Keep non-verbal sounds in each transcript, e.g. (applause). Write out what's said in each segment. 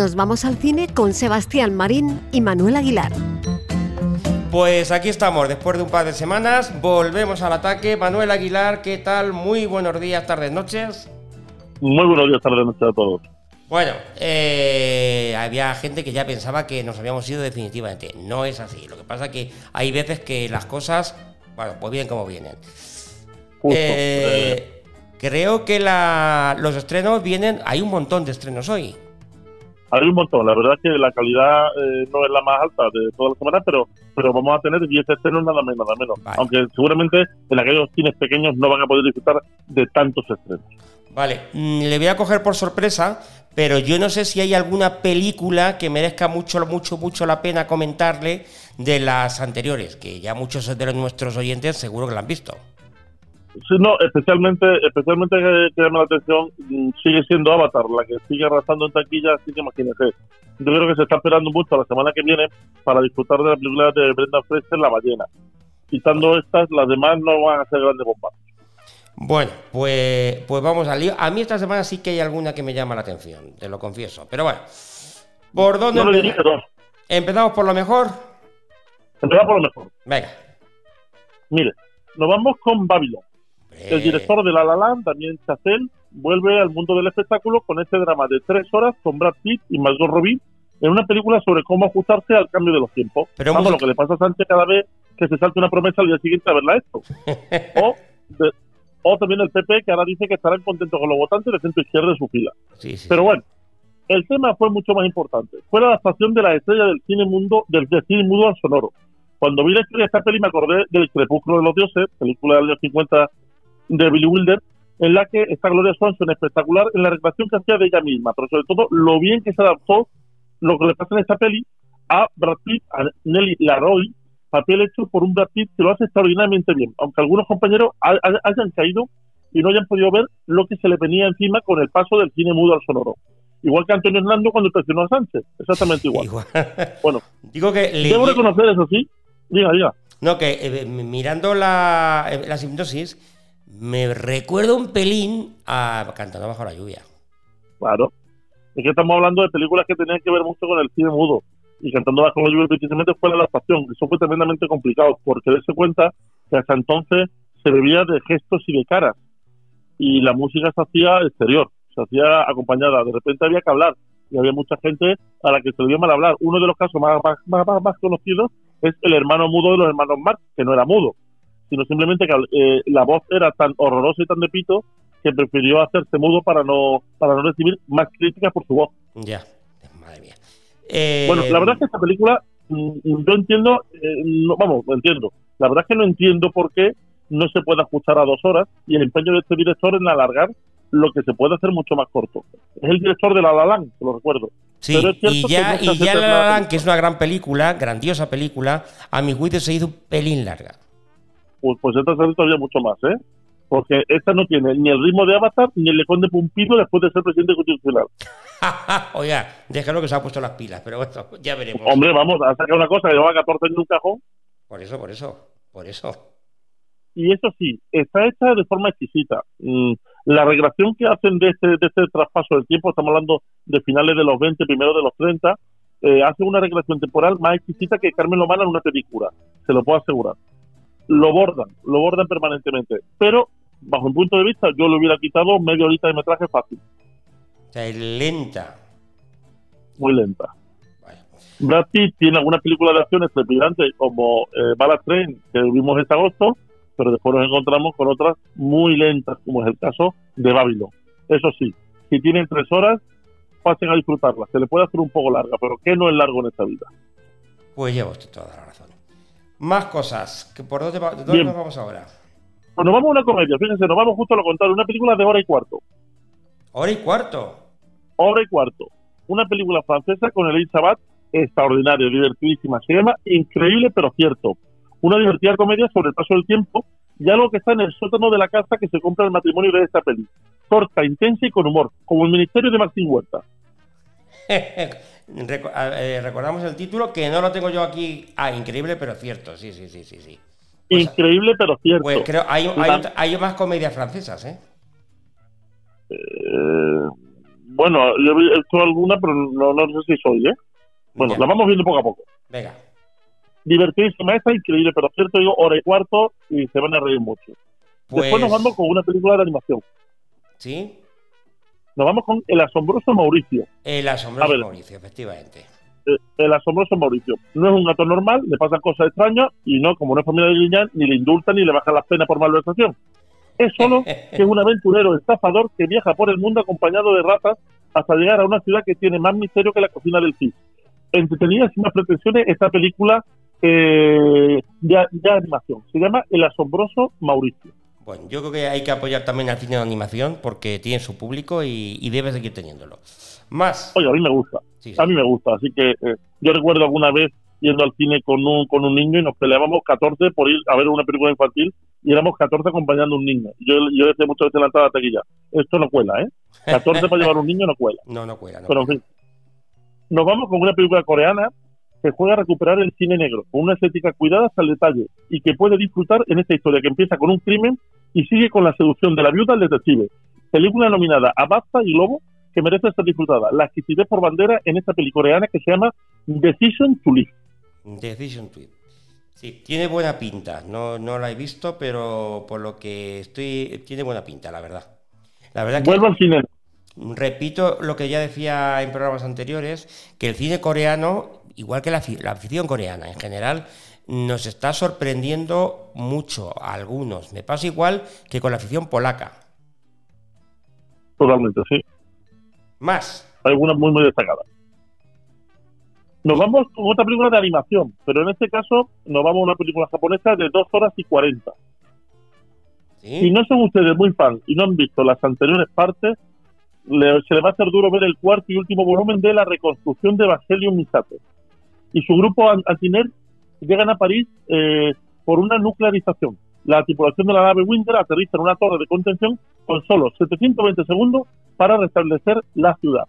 Nos vamos al cine con Sebastián Marín y Manuel Aguilar. Pues aquí estamos, después de un par de semanas, volvemos al ataque. Manuel Aguilar, ¿qué tal? Muy buenos días, tardes, noches. Muy buenos días, tardes, noches a todos. Bueno, eh, había gente que ya pensaba que nos habíamos ido definitivamente. No es así. Lo que pasa es que hay veces que las cosas, bueno, pues vienen como vienen. Eh, creo que los estrenos vienen, hay un montón de estrenos hoy. Hay un montón, la verdad es que la calidad eh, no es la más alta de todas las semanas, pero, pero vamos a tener 10 estrenos nada menos, nada menos. Aunque seguramente en aquellos cines pequeños no van a poder disfrutar de tantos estrenos. Vale, mm, le voy a coger por sorpresa, pero yo no sé si hay alguna película que merezca mucho, mucho, mucho la pena comentarle de las anteriores, que ya muchos de nuestros oyentes seguro que la han visto. Sí, no, especialmente, especialmente que, llama la atención mm, sigue siendo Avatar, la que sigue arrasando en taquilla, así que imagínese. Yo creo que se está esperando mucho la semana que viene para disfrutar de la película de Brenda Fraser, La ballena. Quitando estas, las demás no van a ser grandes bombas. Bueno, pues, pues vamos al lío. A mí esta semana sí que hay alguna que me llama la atención, te lo confieso. Pero bueno, ¿por dónde empezamos? ¿Empezamos por lo mejor? Empezamos por lo mejor. Venga. Mire, nos vamos con Babylon. El director de La La Land, Damien Chazelle, vuelve al mundo del espectáculo con este drama de tres horas con Brad Pitt y Margot Robbie en una película sobre cómo ajustarse al cambio de los tiempos. Pero Vamos, lo que le pasa a Sánchez cada vez que se salte una promesa al día siguiente a verla esto. (laughs) o, también el PP que ahora dice que estarán contentos con los votantes de centro izquierda de su fila. Pero bueno, el tema fue mucho más importante. Fue la adaptación de la estrella del cine mundo del, cine mudo al sonoro. Cuando vi la historia de esta peli me acordé del Crepúsculo de los Dioses, película del año 50 de Billy Wilder, en la que está Gloria Swanson espectacular en la recreación que hacía de ella misma, pero sobre todo lo bien que se adaptó lo que le pasa en esta peli a Brad Pitt, a Nelly Laroy, papel hecho por un Brad Pitt que lo hace extraordinariamente bien, aunque algunos compañeros hayan caído y no hayan podido ver lo que se le venía encima con el paso del cine mudo al sonoro. Igual que Antonio Hernando cuando presionó a Sánchez, exactamente igual. (laughs) bueno, digo que debo reconocer eso sí. Diga, diga. No, que eh, mirando la, eh, la hipnosis, me recuerda un pelín a Cantando bajo la lluvia. Claro. Es que estamos hablando de películas que tenían que ver mucho con el cine mudo. Y Cantando bajo la lluvia precisamente fue la adaptación. Eso fue tremendamente complicado, porque darse cuenta que hasta entonces se bebía de gestos y de caras. Y la música se hacía exterior, se hacía acompañada. De repente había que hablar. Y había mucha gente a la que se le dio mal hablar. Uno de los casos más, más, más, más conocidos es el hermano mudo de los hermanos Marx, que no era mudo sino simplemente que eh, la voz era tan horrorosa y tan de pito que prefirió hacerse mudo para no para no recibir más críticas por su voz. Ya, madre mía. Bueno, la verdad es que esta película, mm, yo entiendo, eh, no, vamos, entiendo. La verdad es que no entiendo por qué no se puede ajustar a dos horas y el empeño de este director en alargar lo que se puede hacer mucho más corto. Es el director de La La Land, lo recuerdo. Sí, y ya, y ya La La Land, que es una gran película, grandiosa película, a mi juicio se hizo un pelín larga pues, pues esta sale todavía mucho más, ¿eh? Porque esta no tiene ni el ritmo de Avatar ni el lecón de Pumpino después de ser presidente constitucional. (laughs) Oye, déjalo que se ha puesto las pilas, pero bueno, (laughs) ya veremos. Hombre, vamos, a sacar una cosa que lleva 14 en un cajón. Por eso, por eso, por eso. Y eso sí, está hecha de forma exquisita. Mm, la regresión que hacen de este, de este traspaso del tiempo, estamos hablando de finales de los 20, primero de los 30, eh, hace una regresión temporal más exquisita que Carmen Lomana en una película, se lo puedo asegurar lo bordan, lo bordan permanentemente. Pero, bajo mi punto de vista, yo le hubiera quitado media horita de metraje fácil. O sea, es lenta. Muy lenta. Brad Pitt tiene alguna película de acción trepidante como eh, Ballad Train, que vimos este agosto, pero después nos encontramos con otras muy lentas, como es el caso de Babylon. Eso sí, si tienen tres horas, pasen a disfrutarla. Se le puede hacer un poco larga, pero ¿qué no es largo en esta vida? Pues lleva usted toda la razón. Más cosas. ¿Por dónde, dónde nos vamos ahora? Pues nos vamos a una comedia, fíjense, nos vamos justo a lo contrario, una película de hora y cuarto. ¿Hora y cuarto? Hora y cuarto. Una película francesa con el Sabat extraordinaria, divertidísima. Se llama Increíble pero cierto. Una divertida comedia sobre el paso del tiempo y algo que está en el sótano de la casa que se compra el matrimonio de esta peli. Corta, intensa y con humor, como el Ministerio de Martín Huerta. (laughs) Eh, recordamos el título, que no lo tengo yo aquí. Ah, increíble pero cierto, sí, sí, sí, sí. sí. Pues, increíble pero cierto. Pues creo, hay, hay, más comedias francesas, ¿eh? ¿eh? Bueno, yo he visto alguna, pero no, no sé si soy, ¿eh? Bueno, la vamos viendo poco a poco. Venga. Divertidísima esta, increíble, pero cierto, digo, hora y cuarto y se van a reír mucho. Después nos pues vamos con una película de animación. ¿Sí? Nos vamos con El asombroso Mauricio. El asombroso Mauricio, efectivamente. Eh, el asombroso Mauricio. No es un gato normal, le pasan cosas extrañas y no, como no es familia de Guiñán, ni le indultan ni le bajan las penas por malversación. Es solo (laughs) que es un aventurero estafador que viaja por el mundo acompañado de ratas hasta llegar a una ciudad que tiene más misterio que la cocina del CIS. Entretenida sin más pretensiones, esta película eh, de, de animación. Se llama El asombroso Mauricio. Bueno, yo creo que hay que apoyar también al cine de animación porque tiene su público y, debe seguir teniéndolo. Más. Oye, a mí me gusta. A mí me gusta. Así que eh, yo recuerdo alguna vez yendo al cine con un, con un niño y nos peleábamos 14 por ir a ver una película infantil y éramos 14 acompañando a un niño. Yo, yo decía muchas veces en la entrada de taquilla, esto no cuela, ¿eh? 14 para llevar un niño no cuela. (laughs) No, no cuela. No Pero en fin. Nos vamos con una película coreana que juega a recuperar el cine negro, con una estética cuidada hasta el detalle y que puede disfrutar en esta historia que empieza con un crimen y sigue con la seducción de la viuda al detective. Película nominada a Basta y Lobo que merece ser disfrutada. La exquisitez por bandera en esta película coreana que se llama Decision to Live. Decision to Live. Sí, tiene buena pinta. No, no la he visto, pero por lo que estoy, tiene buena pinta, la verdad. La verdad Vuelvo al cine. Repito lo que ya decía en programas anteriores, que el cine coreano igual que la, afición coreana en general, nos está sorprendiendo mucho a algunos. Me pasa igual que con la afición polaca. Totalmente, sí. Más. Algunas muy, muy destacadas. Nos vamos con otra película de animación, pero en este caso nos vamos a una película japonesa de 2 horas y 40. Si no son ustedes muy fans y no han visto las anteriores partes, se les va a hacer duro ver el cuarto y último volumen de la reconstrucción de Evangelion Misato y su grupo Antiner llegan a París eh, por una nuclearización. La tripulación de la nave Winter aterriza en una torre de contención con solo 720 segundos para restablecer la ciudad.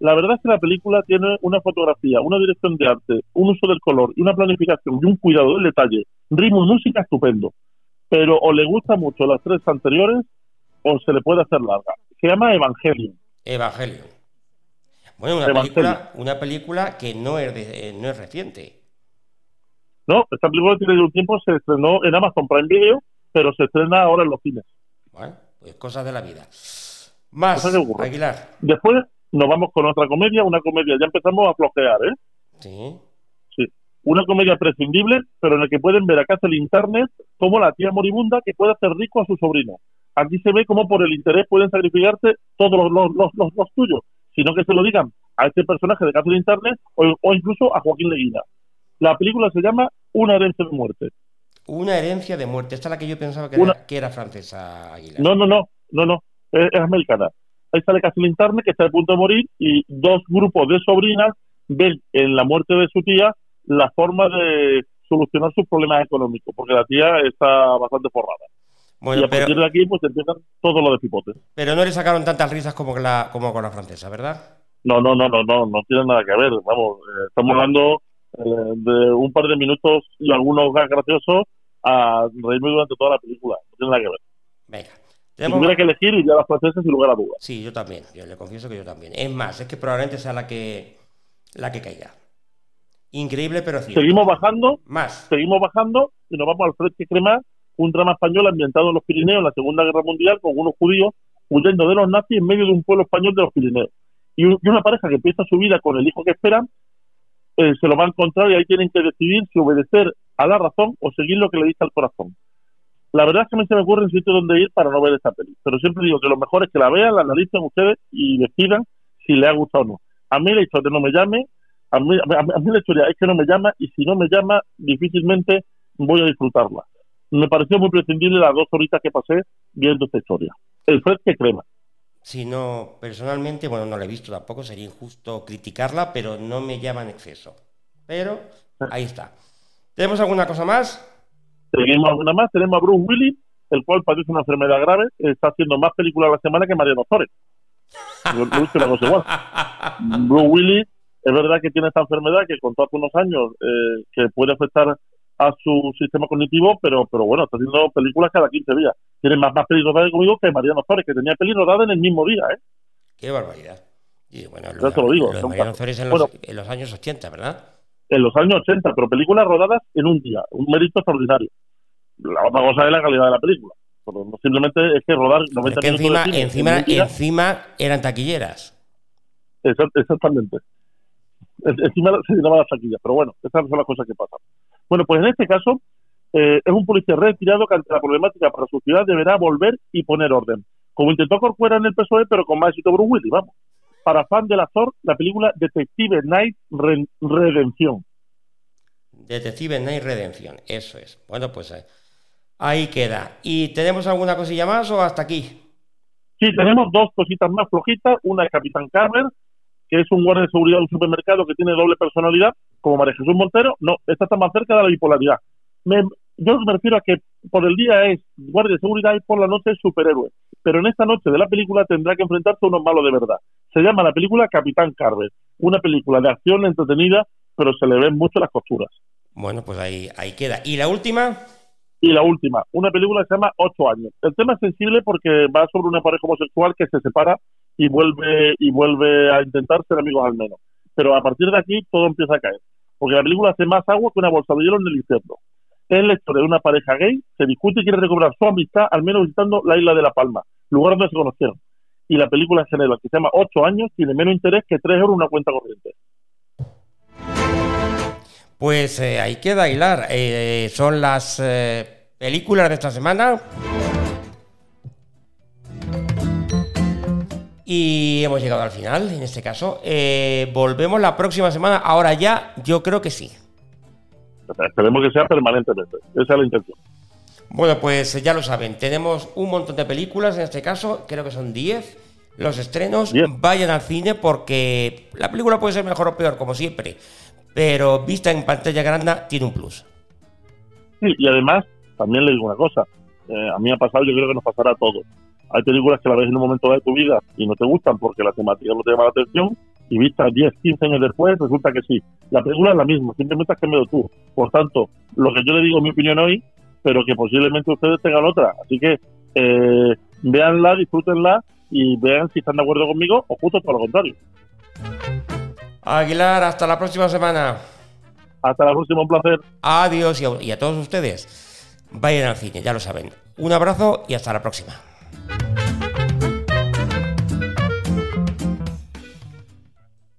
La verdad es que la película tiene una fotografía, una dirección de arte, un uso del color y una planificación y un cuidado del detalle, ritmo y música estupendo. Pero o le gusta mucho las tres anteriores o se le puede hacer larga. Se llama Evangelion. Evangelion. Bueno, una película, una película que no es, de, no es reciente. No, esta película tiene un tiempo, se estrenó en Amazon Prime Video, pero se estrena ahora en los cines. Bueno, pues cosas de la vida. Más, Aguilar. Después nos vamos con otra comedia, una comedia, ya empezamos a flojear, ¿eh? Sí. Sí. Una comedia prescindible, pero en la que pueden ver acá el internet como la tía moribunda que puede hacer rico a su sobrino. Aquí se ve cómo por el interés pueden sacrificarse todos los, los, los, los tuyos sino que se lo digan a este personaje de de Internet o, incluso a Joaquín Leguina. La película se llama Una herencia de muerte. Una herencia de muerte. Esta es la que yo pensaba que, era, que era, francesa, Aguilar. No, no, no, no, no, es, americana. Ahí sale Catherine Internet que está a punto de morir y dos grupos de sobrinas ven en la muerte de su tía la forma de solucionar sus problemas económicos, porque la tía está bastante forrada. Bueno, y a partir de aquí pues empiezan todo lo de pipotes. Pero no le sacaron tantas risas como, la, como con la francesa, ¿verdad? No, no, no, no, no, no tiene nada que ver. Vamos, eh, estamos hablando eh, de un par de minutos y algunos graciosos a reírme durante toda la película. No tiene nada que ver. Venga. Si tuviera que elegir, iría a las francesas sin lugar a dudas. Sí, yo también. Yo le confieso que yo también. Es más, es que probablemente sea la que la que caiga. Increíble, pero sí. Seguimos bajando. Más. Seguimos bajando y nos vamos al Fresque Crema un drama español ambientado en los Pirineos en la Segunda Guerra Mundial con unos judíos huyendo de los nazis en medio de un pueblo español de los Pirineos. Y, una pareja que empieza su vida con el hijo que esperan, eh, se lo va a encontrar y ahí tienen que decidir si obedecer a la razón o seguir lo que le dice al corazón. La verdad es que a mí se me ocurre un sitio donde ir para no ver esta peli, pero siempre digo que lo mejor es que la vean, la analicen ustedes y decidan si le ha gustado o no. A mí la historia no me llame, a mí, a mí la historia es que no me llama y si no me llama, difícilmente voy a disfrutarla me pareció muy prescindible las dos horitas que pasé viendo esta historia. El Fred que crema. Si no, personalmente, bueno, no la he visto tampoco, sería injusto criticarla, pero no me llama en exceso. Pero ahí está. ¿Tenemos alguna cosa más? Tenemos alguna más, tenemos a Bruce Willis, el cual padece una enfermedad grave, está haciendo más películas a la semana que Mariano Torres. (laughs) Bruce Willis es verdad que tiene esta enfermedad que contó hace unos años eh, que puede afectar a su sistema cognitivo, pero pero bueno, está haciendo películas cada 15 días. Tiene más, más pelis rodadas conmigo que Mariano Flores, que tenía pelis rodadas en el mismo día, ¿eh? Qué barbaridad. Sí, bueno, lo, te lo digo. en, los, años 80, ¿verdad? En los años 80, pero películas rodadas en un día, un mérito extraordinario. La otra cosa es la calidad de la película. simplemente es que rodar 90 es encima, encima, encima eran taquilleras. Exactamente. Encima se llenaba las taquillas, pero bueno, esas son las cosas que pasan. Bueno, pues en este caso, eh, es un policía retirado que ante la problemática para su ciudad deberá volver y poner orden. Como intentó Corcuera en el PSOE, pero con más éxito Bruce Willis, vamos. Para fan del actor, la película Detective Night Redención. Detective Night Redención, eso es. Bueno, pues eh, ahí queda. ¿Y tenemos alguna cosilla más o hasta aquí? Sí, tenemos dos cositas más flojitas. Una es Capitán Carver, que es un guardia de seguridad de un supermercado que tiene doble personalidad, como María Jesús Montero. No, esta está más cerca de la bipolaridad. Me, yo me refiero a que por el día es guardia de seguridad y por la noche es superhéroe. Pero en esta noche de la película tendrá que enfrentarse a unos malos de verdad. Se llama la película Capitán Carver. Una película de acción entretenida, pero se le ven mucho las costuras. Bueno, pues ahí, ahí queda. ¿Y la última? Y la última, una película que se llama Ocho años. El tema es sensible porque va sobre una pareja homosexual que se separa y vuelve y vuelve a intentar ser amigos al menos. Pero a partir de aquí todo empieza a caer. Porque la película hace más agua que una bolsa de hielo en el infierno. Es la historia de una pareja gay, se discute y quiere recobrar su amistad, al menos visitando la isla de La Palma, lugar donde se conocieron. Y la película en general, que se llama Ocho años, tiene menos interés que tres euros una cuenta corriente. Pues eh, ahí queda, Hilar. Eh, son las eh, películas de esta semana. Y hemos llegado al final, en este caso. volvemos la próxima semana. Ahora ya, yo creo que sí. Esperemos que sea permanentemente. Esa es la intención. Bueno, pues ya lo saben. Tenemos un montón de películas, en este caso, creo que son 10. Los estrenos, vayan al cine porque la película puede ser mejor o peor, como siempre. Pero vista en pantalla grande, tiene un plus. Sí, y además, también le digo una cosa. Eh, a mí ha pasado, yo creo que nos pasará a todos. Hay películas que la ves en un momento de tu vida y no te gustan porque la temática no te llama la atención y vista 10, 15 años después, resulta que sí. La película es la misma, simplemente has cambiado tú. Por tanto, lo que yo le digo, mi opinión hoy, pero que posiblemente ustedes tengan otra. Así que eh, véanla, disfrútenla y vean si están de acuerdo conmigo o justo por lo contrario. Aguilar, hasta la próxima semana. Hasta la próxima, un placer. Adiós y a, y a todos ustedes. Vayan al cine, ya lo saben. Un abrazo y hasta la próxima. Bye.